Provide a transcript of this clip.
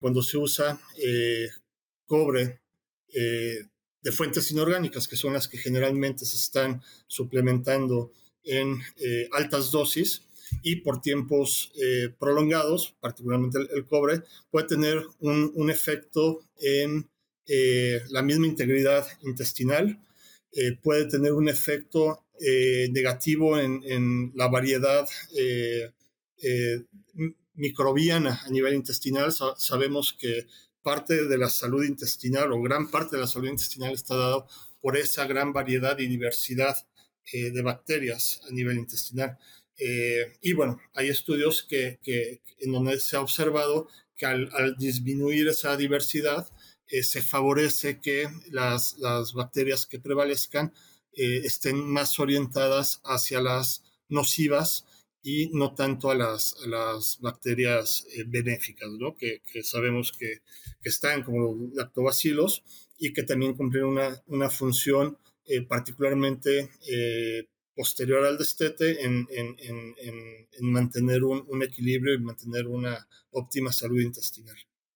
cuando se usa cobre de fuentes inorgánicas, que son las que generalmente se están suplementando en altas dosis, y por tiempos prolongados, particularmente el, cobre, puede tener un, efecto en la misma integridad intestinal, puede tener un efecto negativo en, la variedad microbiana a nivel intestinal. sabemos que parte de la salud intestinal o gran parte de la salud intestinal está dado por esa gran variedad y diversidad eh, de bacterias a nivel intestinal. Eh, y bueno, hay estudios que, en donde se ha observado que al, disminuir esa diversidad eh, se favorece que las bacterias que prevalezcan estén más orientadas hacia las nocivas y no tanto a las, bacterias eh, benéficas, ¿no? que, sabemos que, están como los lactobacilos y que también cumplen una, función eh, particularmente eh, posterior al destete en, en, en, en mantener un, equilibrio y mantener una óptima salud intestinal.